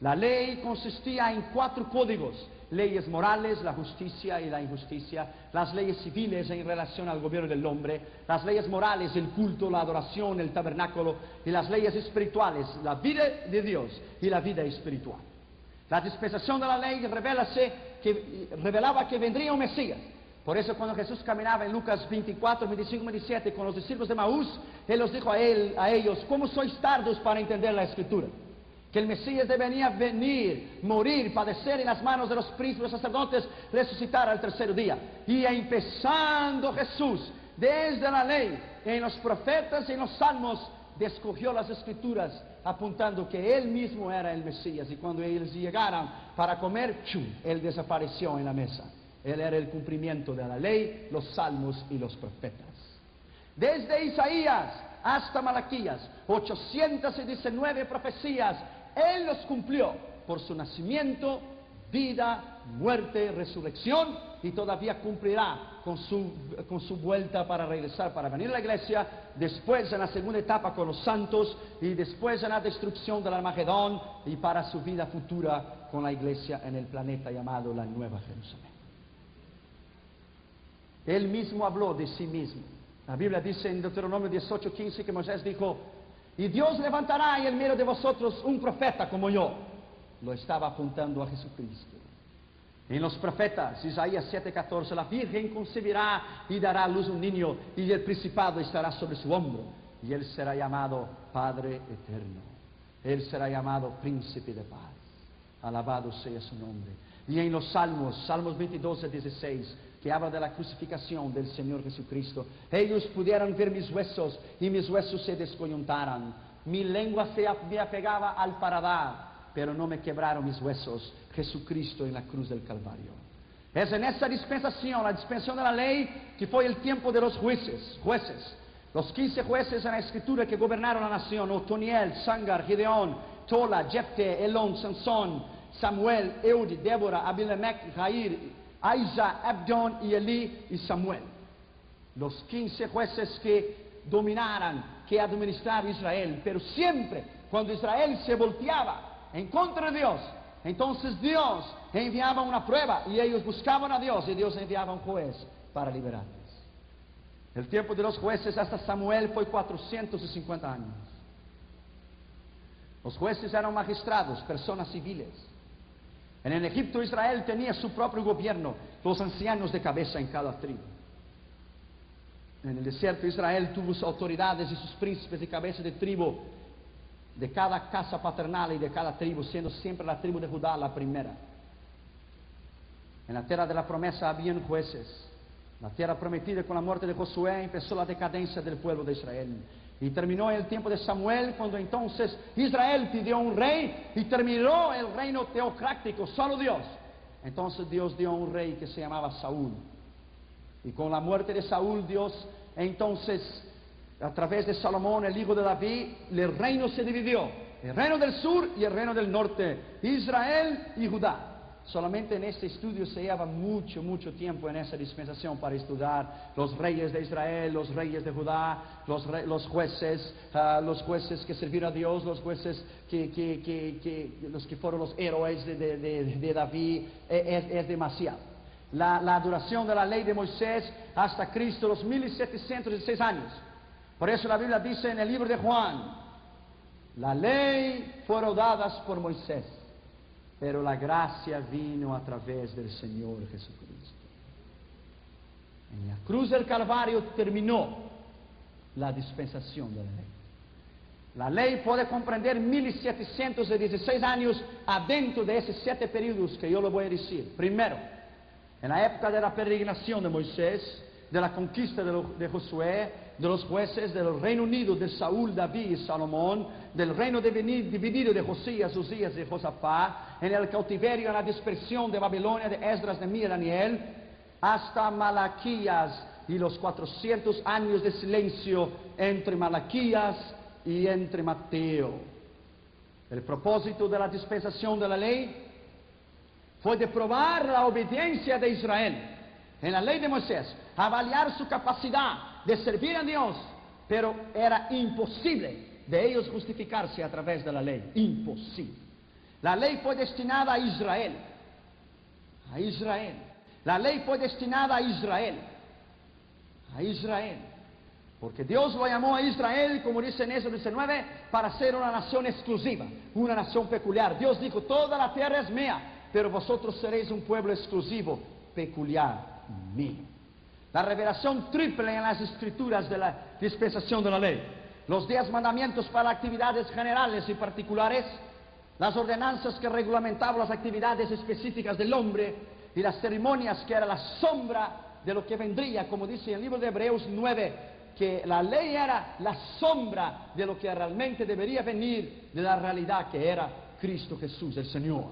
La ley consistía en cuatro códigos, leyes morales, la justicia y la injusticia, las leyes civiles en relación al gobierno del hombre, las leyes morales, el culto, la adoración, el tabernáculo, y las leyes espirituales, la vida de Dios y la vida espiritual. La dispensación de la ley que, revelaba que vendría un Mesías. Por eso cuando Jesús caminaba en Lucas 24, 25, 27 con los discípulos de Maús, Él los dijo a, él, a ellos, ¿cómo sois tardos para entender la Escritura? Que el Mesías debería venir, morir, padecer en las manos de los príncipes sacerdotes, resucitar al tercer día. Y empezando Jesús, desde la ley, en los profetas y en los salmos, descogió las escrituras apuntando que él mismo era el Mesías. Y cuando ellos llegaran para comer, ¡chum! él desapareció en la mesa. Él era el cumplimiento de la ley, los salmos y los profetas. Desde Isaías hasta Malaquías, 819 profecías él los cumplió por su nacimiento, vida, muerte, resurrección y todavía cumplirá con su, con su, vuelta para regresar, para venir a la iglesia, después en la segunda etapa con los santos y después en la destrucción del Armagedón y para su vida futura con la iglesia en el planeta llamado la Nueva Jerusalén. Él mismo habló de sí mismo. La Biblia dice en Deuteronomio 18, 15 que Moisés dijo, y Dios levantará en medio de vosotros un profeta como yo. Lo estaba apuntando a Jesucristo. En los profetas, Isaías 7:14, la Virgen concebirá y dará a luz un niño, y el principado estará sobre su hombro, y él será llamado Padre eterno. Él será llamado Príncipe de paz. Alabado sea su nombre. Y en los Salmos, Salmos 22 16, que habla de la crucificación del Señor Jesucristo. Ellos pudieron ver mis huesos y mis huesos se descoyuntaran. Mi lengua se me apegaba al paradar, pero no me quebraron mis huesos. Jesucristo en la cruz del Calvario. Es en esa dispensación, la dispensación de la ley, que fue el tiempo de los jueces, jueces. Los 15 jueces en la escritura que gobernaron la nación, Otoniel, Sangar, Gideón, Tola, Jepte, Elón, Sansón, Samuel, Eudi, Débora, Abimelech, Jair, Aisa, Abdón y Elí y Samuel. Los 15 jueces que dominaran, que administraban Israel. Pero siempre, cuando Israel se volteaba en contra de Dios, entonces Dios enviaba una prueba y ellos buscaban a Dios y Dios enviaba un juez para liberarles. El tiempo de los jueces hasta Samuel fue 450 años. Los jueces eran magistrados, personas civiles. En el Egipto Israel tenía su propio gobierno, los ancianos de cabeza en cada tribu. En el desierto Israel tuvo sus autoridades y sus príncipes de cabeza de tribu de cada casa paternal y de cada tribu, siendo siempre la tribu de Judá la primera. En la tierra de la promesa habían jueces. La tierra prometida con la muerte de Josué empezó la decadencia del pueblo de Israel. Y terminó el tiempo de Samuel, cuando entonces Israel pidió un rey y terminó el reino teocrático, solo Dios. Entonces Dios dio un rey que se llamaba Saúl. Y con la muerte de Saúl, Dios entonces, a través de Salomón, el hijo de David, el reino se dividió. El reino del sur y el reino del norte. Israel y Judá. Solamente en este estudio se lleva mucho, mucho tiempo en esa dispensación para estudiar los reyes de Israel, los reyes de Judá, los, jueces, ah, los jueces que sirvieron a Dios, los jueces que, los que fueron los héroes de, David. E- Es, demasiado. La, la duración de la ley de Moisés hasta Cristo, los 1716 años. Por eso la Biblia dice en el libro de Juan, la ley fueron dadas por Moisés, pero la gracia vino a través del Señor Jesucristo. En la cruz del Calvario terminó la dispensación de la ley. La ley puede comprender 1716 años adentro de esos siete periodos que yo le voy a decir. Primero, en la época de la peregrinación de Moisés, de la conquista de Josué, de los jueces, del reino unido de Saúl, David y Salomón, del reino dividido de Josías, Usías y Josafat, en el cautiverio, en la dispersión de Babilonia, de Esdras, y Daniel, hasta Malaquías y los 400 años de silencio entre Malaquías y entre Mateo. El propósito de la dispensación de la ley fue de probar la obediencia de Israel en la ley de Moisés, avaliar su capacidad de servir a Dios, pero era imposible de ellos justificarse a través de la ley, imposible. La ley fue destinada a Israel, a Israel. La ley fue destinada a Israel, a Israel. Porque Dios lo llamó a Israel, como dice en Éxodo 19, para ser una nación exclusiva, una nación peculiar. Dios dijo, toda la tierra es mía, pero vosotros seréis un pueblo exclusivo, peculiar, mío. La revelación triple en las escrituras de la dispensación de la ley. Los diez mandamientos para actividades generales y particulares. Las ordenanzas que regulamentaban las actividades específicas del hombre y las ceremonias que era la sombra de lo que vendría, como dice en el libro de Hebreos 9, que la ley era la sombra de lo que realmente debería venir de la realidad que era Cristo Jesús, el Señor.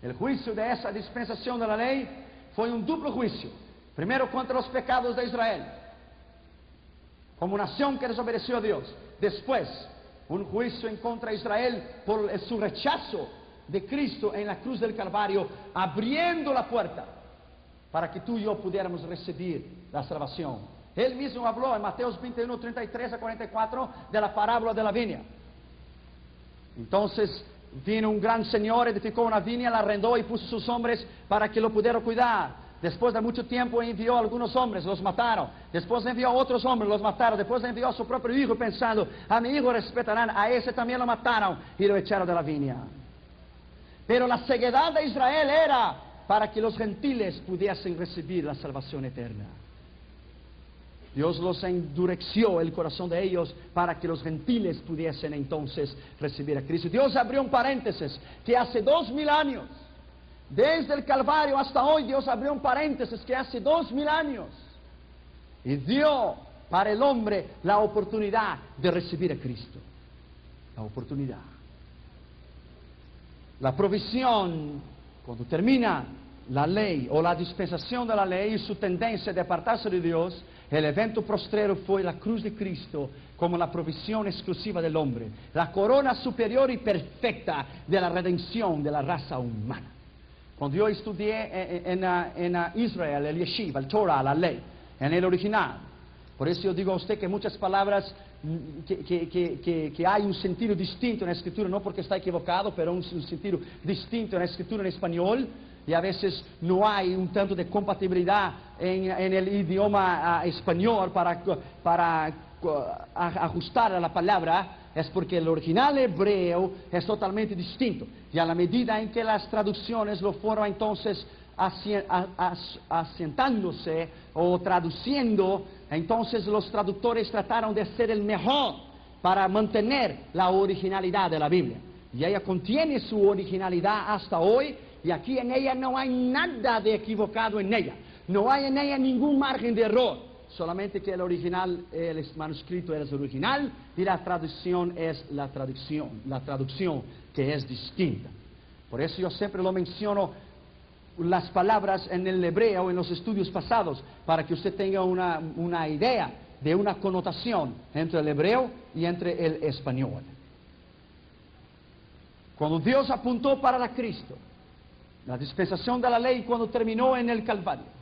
El juicio de esa dispensación de la ley fue un duplo juicio. Primero contra los pecados de Israel, como nación que desobedeció a Dios. Después, un juicio en contra de Israel por su rechazo de Cristo en la cruz del Calvario, abriendo la puerta para que tú y yo pudiéramos recibir la salvación. Él mismo habló en Mateos 21, 33 a 44 de la parábola de la viña. Entonces vino un gran señor, edificó una viña, la arrendó y puso sus hombres para que lo pudieran cuidar. Después de mucho tiempo envió a algunos hombres, los mataron. Después envió a otros hombres, los mataron. Después envió a su propio hijo pensando, a mi hijo respetarán, a ese también lo mataron y lo echaron de la viña. Pero la ceguedad de Israel era para que los gentiles pudiesen recibir la salvación eterna. Dios los endureció el corazón de ellos para que los gentiles pudiesen entonces recibir a Cristo. Dios abrió un paréntesis que hace dos mil años, desde el Calvario hasta hoy, Dios abrió un paréntesis que hace dos mil años y dio para el hombre la oportunidad de recibir a Cristo. La oportunidad. La provisión, cuando termina la ley o la dispensación de la ley y su tendencia de apartarse de Dios, el evento postrero fue la cruz de Cristo como la provisión exclusiva del hombre, la corona superior y perfecta de la redención de la raza humana. Cuando yo estudié en, Israel, el yeshiva, el Torah, la ley, en el original, por eso yo digo a usted que muchas palabras mm, que, que- que- hay un sentido distinto en la escritura, no porque está equivocado, pero un, sentido distinto en la escritura en español, y a veces no hay un tanto de compatibilidad en, el idioma ah, español para, para ajustar a la palabra es porque el original hebreo es totalmente distinto. Y a la medida en que las traducciones lo fueron entonces asientándose o traduciendo, entonces los traductores trataron de hacer el mejor para mantener la originalidad de la Biblia. Y ella contiene su originalidad hasta hoy y aquí en ella no hay nada de equivocado en ella. No hay en ella ningún margen de error. Solamente que el original, el manuscrito es original y la traducción es la traducción, la traducción que es distinta. Por eso yo siempre lo menciono las palabras en el hebreo en los estudios pasados, para que usted tenga una, una idea de una connotación entre el hebreo y entre el español. Cuando Dios apuntó para la Cristo, la dispensación de la ley cuando terminó en el Calvario.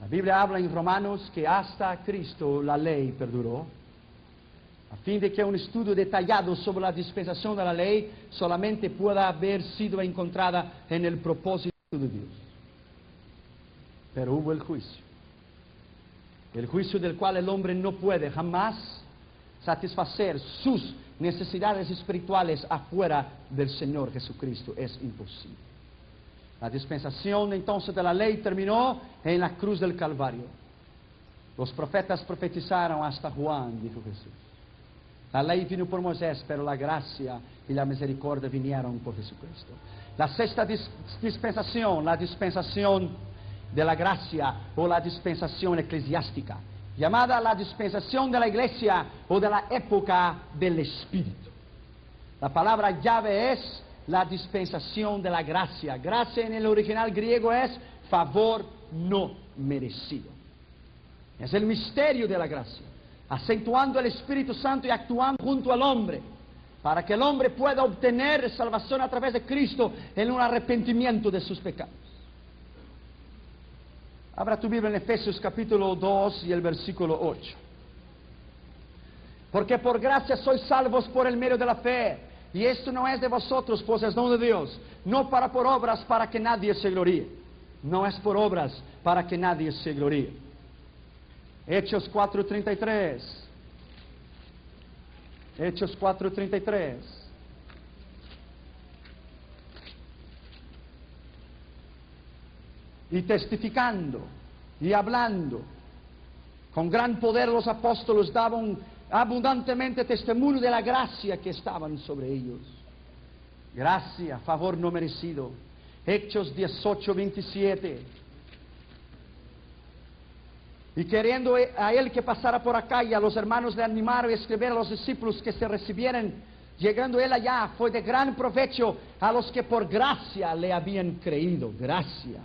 La Biblia habla en Romanos que hasta Cristo la ley perduró, a fin de que un estudio detallado sobre la dispensación de la ley solamente pueda haber sido encontrada en el propósito de Dios. Pero hubo el juicio, el juicio del cual el hombre no puede jamás satisfacer sus necesidades espirituales afuera del Señor Jesucristo. Es imposible. La dispensación entonces de la ley terminó en la cruz del Calvario. Los profetas profetizaron hasta Juan, dijo Jesús. La ley vino por Moisés, pero la gracia y la misericordia vinieron por Jesucristo. La sexta dispensación, la dispensación de la gracia o la dispensación eclesiástica llamada la dispensación de la iglesia o de la época del Espíritu. La palabra llave es la dispensación de la gracia. Gracia en el original griego es favor no merecido. Es el misterio de la gracia, acentuando el Espíritu Santo y actuando junto al hombre, para que el hombre pueda obtener salvación a través de Cristo en un arrepentimiento de sus pecados. Abra tu Biblia en Efesios capítulo 2 y el versículo 8. Porque por gracia sois salvos por el medio de la fe. Y esto no es de vosotros, pues es don de Dios. No para por obras para que nadie se gloríe. No es por obras para que nadie se gloríe. Hechos 4.33. Hechos 4.33. y testificando y hablando. Con gran poder los apóstoles daban abundantemente testimonio de la gracia que estaban sobre ellos. Gracia, favor no merecido. Hechos 18, 27. Y queriendo a él que pasara por acá y a los hermanos le animaron y escribir a los discípulos que se recibieran, llegando él allá, fue de gran provecho a los que por gracia le habían creído. Gracia.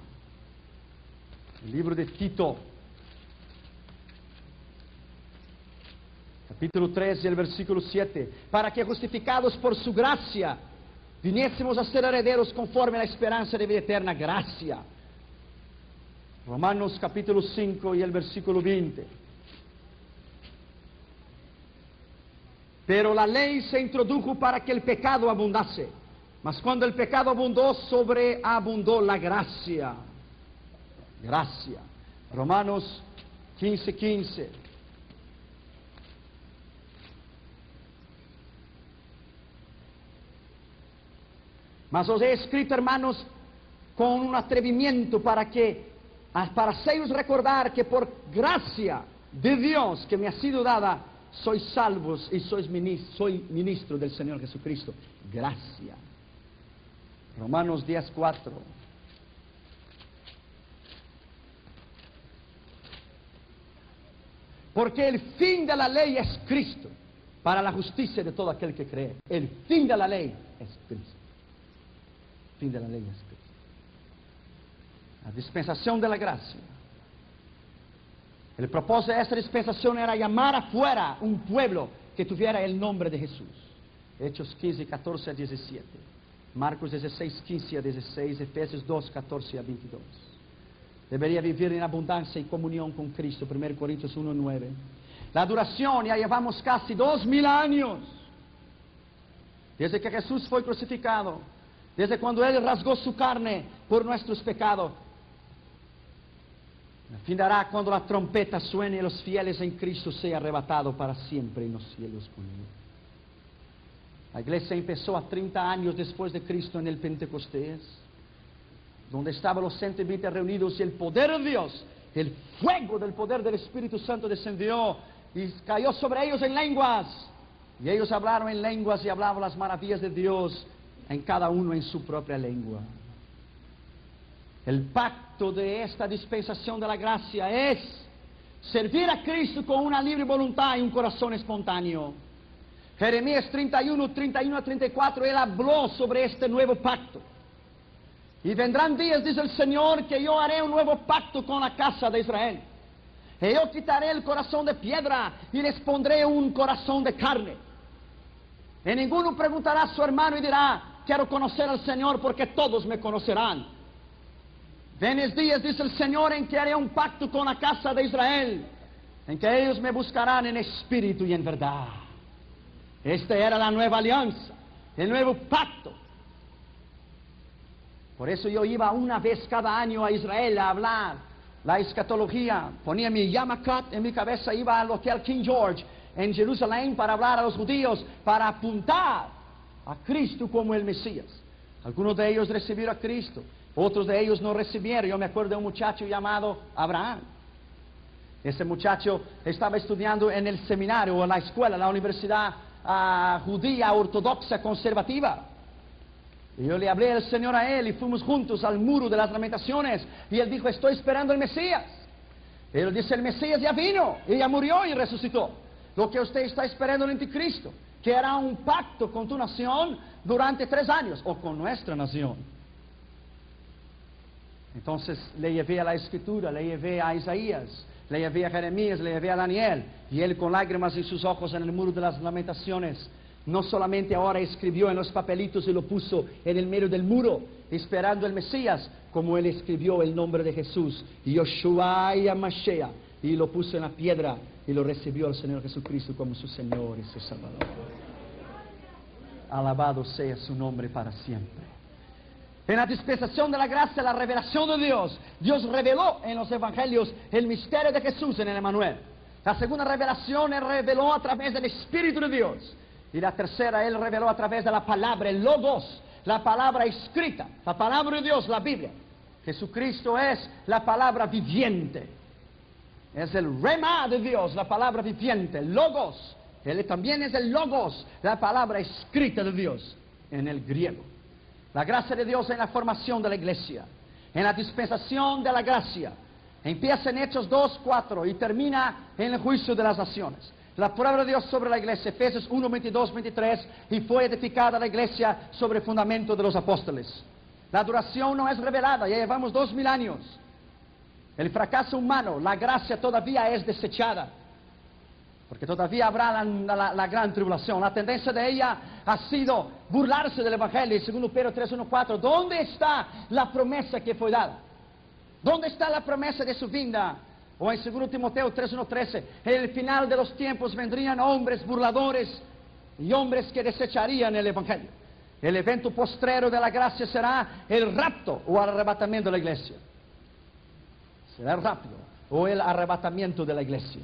El libro de Tito, capítulo 3 y el versículo 7, para que justificados por su gracia, viniésemos a ser herederos conforme a la esperanza de vida eterna gracia. Romanos capítulo 5 y el versículo 20. Pero la ley se introdujo para que el pecado abundase. Mas cuando el pecado abundó, sobreabundó la gracia gracia. Romanos 15, 15. Mas os he escrito, hermanos, con un atrevimiento para que, para haceros recordar que por gracia de Dios que me ha sido dada, sois salvos y sois ministro, soy ministro del Señor Jesucristo. Gracia. Romanos 10, 4. Porque el fin de la ley es Cristo, para la justicia de todo aquel que cree. El fin de la ley es Cristo. Fin de la ley es Cristo. La dispensación de la gracia. El propósito de esta era llamar afuera un pueblo que tuviera el nombre de Jesús. Hechos 15, 14 a 17. Marcos 16, 15 a 16. Efesios 2, 14 a 22. Debería vivir en abundancia y comunión con Cristo. 1 Corintios 1.9. La duración, ya llevamos casi dos mil años. Desde que Jesús fue crucificado. Desde cuando Él rasgó su carne por nuestros pecados. El fin dará cuando la trompeta suene y los fieles en Cristo sean arrebatados para siempre en los cielos con Él. La iglesia empezó a 30 años después de Cristo en el Pentecostés, donde estaban los 120 reunidos y el poder de Dios, el fuego del poder del Espíritu Santo descendió y cayó sobre ellos en lenguas. Y ellos hablaron en lenguas y hablaban las maravillas de Dios en cada uno en su propia lengua. El pacto de esta dispensación de la gracia es servir a Cristo con una libre voluntad y un corazón espontáneo. Jeremías 31, 31 a 34, él habló sobre este nuevo pacto. Y vendrán días, dice el Señor, que yo haré un nuevo pacto con la casa de Israel. Y yo quitaré el corazón de piedra y les pondré un corazón de carne. Y ninguno preguntará a su hermano y dirá, quiero conocer al Señor porque todos me conocerán. Venes días, dice el Señor, en que haré un pacto con la casa de Israel, en que ellos me buscarán en espíritu y en verdad. Esta era la nueva alianza, el nuevo pacto. Por eso yo iba una vez cada año a Israel a hablar la escatología. Ponía mi yamakat en mi cabeza, iba al Hotel King George en Jerusalén para hablar a los judíos, para apuntar a Cristo como el Mesías. Algunos de ellos recibieron a Cristo, otros de ellos no recibieron. Yo me acuerdo de un muchacho llamado Abraham. Ese muchacho estaba estudiando en el seminario o en la escuela, la universidad ah, judía ortodoxa conservativa. Y yo le hablé al Señor a él y fuimos juntos al muro de las lamentaciones. Y él dijo, estoy esperando el Mesías. Y él dice, el Mesías ya vino, y ya murió y resucitó. Lo que usted está esperando en anticristo, que era un pacto con tu nación durante tres años, o con nuestra nación. Entonces le llevé a la escritura, le llevé a Isaías, le llevé a Jeremías, le llevé a Daniel, y él con lágrimas en sus ojos en el muro de las lamentaciones, no solamente ahora escribió en los papelitos y lo puso en el medio del muro, esperando el Mesías, como él escribió el nombre de Jesús, Yoshua y Amashea, y lo puso en la piedra y lo recibió el Señor Jesucristo como su Señor y su Salvador. Alabado sea su nombre para siempre. En la dispensación de la gracia, la revelación de Dios, Dios reveló en los evangelios el misterio de Jesús en el Emanuel. La segunda revelación Él reveló a través del Espíritu de Dios. Y la tercera Él reveló a través de la palabra, el logos, la palabra escrita, la palabra de Dios, la Biblia. Jesucristo es la palabra viviente. Es el rema de Dios, la palabra viviente, logos. Él también es el logos, la palabra escrita de Dios en el griego. La gracia de Dios en la formación de la iglesia, en la dispensación de la gracia. Empieza en Hechos 2, 4 y termina en el juicio de las naciones. La prueba de Dios sobre la iglesia, Efesios 1, 22, 23, y fue edificada la iglesia sobre el fundamento de los apóstoles. La duración no es revelada, ya llevamos dos mil años. El fracaso humano, la gracia todavía es desechada. Porque todavía habrá la, gran tribulación. La tendencia de ella ha sido burlarse del Evangelio. Segundo Pedro 3.1.4, ¿dónde está la promesa que fue dada? ¿Dónde está la promesa de su vinda? O en segundo Timoteo 3.1.13, en el final de los tiempos vendrían hombres burladores y hombres que desecharían el Evangelio. El evento postrero de la gracia será el rapto o arrebatamiento de la iglesia. Será rápido o el arrebatamiento de la iglesia.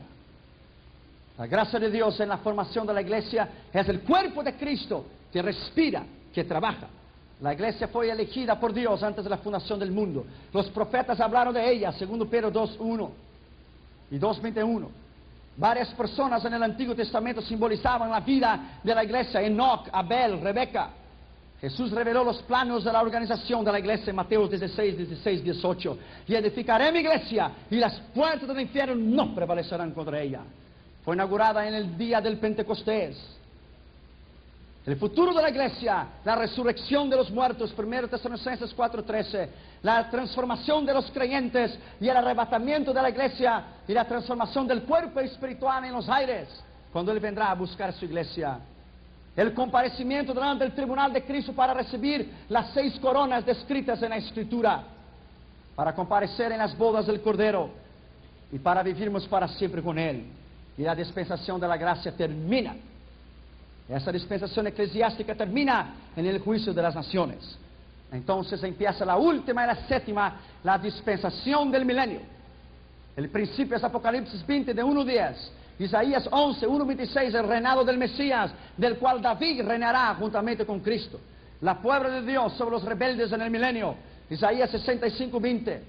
La gracia de Dios en la formación de la iglesia es el cuerpo de Cristo que respira, que trabaja. La iglesia fue elegida por Dios antes de la fundación del mundo. Los profetas hablaron de ella, segundo Pedro 2.1 y 2.21. Varias personas en el Antiguo Testamento simbolizaban la vida de la iglesia. Enoch, Abel, Rebeca. Jesús reveló los planos de la organización de la iglesia en Mateo 16, 16, 18. Y edificaré mi iglesia y las puertas del infierno no prevalecerán contra ella. Fue inaugurada en el día del Pentecostés. El futuro de la iglesia, la resurrección de los muertos, 1 Tesalonicenses 4:13, la transformación de los creyentes y el arrebatamiento de la iglesia y la transformación del cuerpo espiritual en los aires, cuando Él vendrá a buscar su iglesia. El comparecimiento delante del tribunal de Cristo para recibir las seis coronas descritas en la Escritura, para comparecer en las bodas del Cordero y para vivirmos para siempre con Él y la dispensación de la gracia termina. Esa dispensación eclesiástica termina en el juicio de las naciones. Entonces empieza la última y la séptima, la dispensación del milenio. El principio es Apocalipsis 20 de 1 a 10. Isaías 11, 1 26, el reinado del Mesías, del cual David reinará juntamente con Cristo. La puebla de Dios sobre los rebeldes en el milenio. Isaías 65, 20.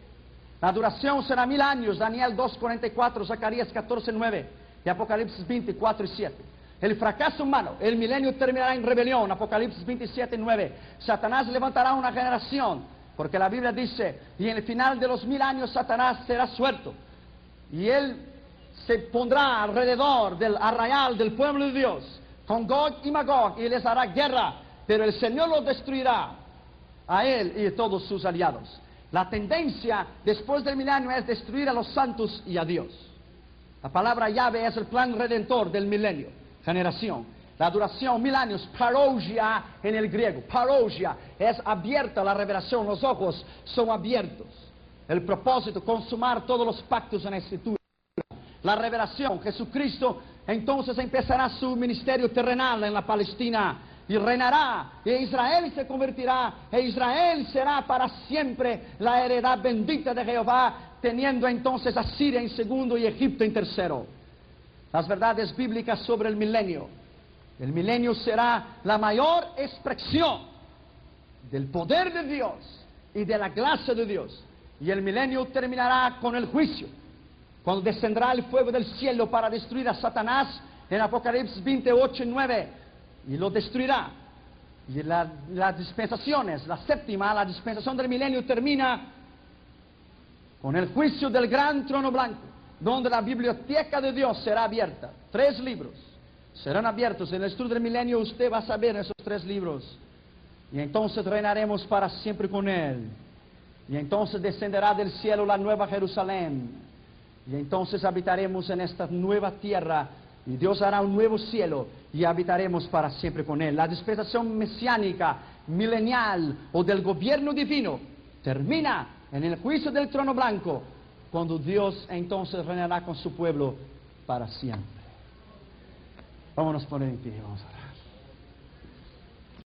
La duración será mil años. Daniel 2, 44, Zacarías 14, 9 y Apocalipsis 24 y 7. El fracaso humano, el milenio terminará en rebelión, Apocalipsis 27, 9. Satanás levantará una generación, porque la Biblia dice, y en el final de los mil años Satanás será suelto. Y él se pondrá alrededor del arrayal del pueblo de Dios, con Gog y Magog, y les hará guerra, pero el Señor lo destruirá a él y a todos sus aliados. La tendencia después del milenio es destruir a los santos y a Dios. La palabra llave es el plan redentor del milenio, generación. La duración, mil años, parogia en el griego. Parogia es abierta la revelación, los ojos son abiertos. El propósito, consumar todos los pactos en la escritura. La revelación, Jesucristo entonces empezará su ministerio terrenal en la Palestina y reinará, y Israel se convertirá, e Israel será para siempre la heredad bendita de Jehová, teniendo entonces a Siria en segundo y Egipto en tercero. Las verdades bíblicas sobre el milenio. El milenio será la mayor expresión del poder de Dios y de la gracia de Dios. Y el milenio terminará con el juicio, cuando descenderá el fuego del cielo para destruir a Satanás en Apocalipsis 28 y 9 y lo destruirá. Y la- las dispensaciones, la séptima, la dispensación del milenio termina con el juicio del gran trono blanco, donde la biblioteca de Dios será abierta. Tres libros serán abiertos. En el estudio del milenio usted va a saber esos tres libros. Y entonces reinaremos para siempre con Él. Y entonces descenderá del cielo la nueva Jerusalén. Y entonces habitaremos en esta nueva tierra. Y Dios hará un nuevo cielo y habitaremos para siempre con Él. La dispensación mesiánica, milenial o del gobierno divino termina en el juicio del trono blanco, cuando Dios entonces reinará con su pueblo para siempre. Vámonos por en pie, vamos a orar.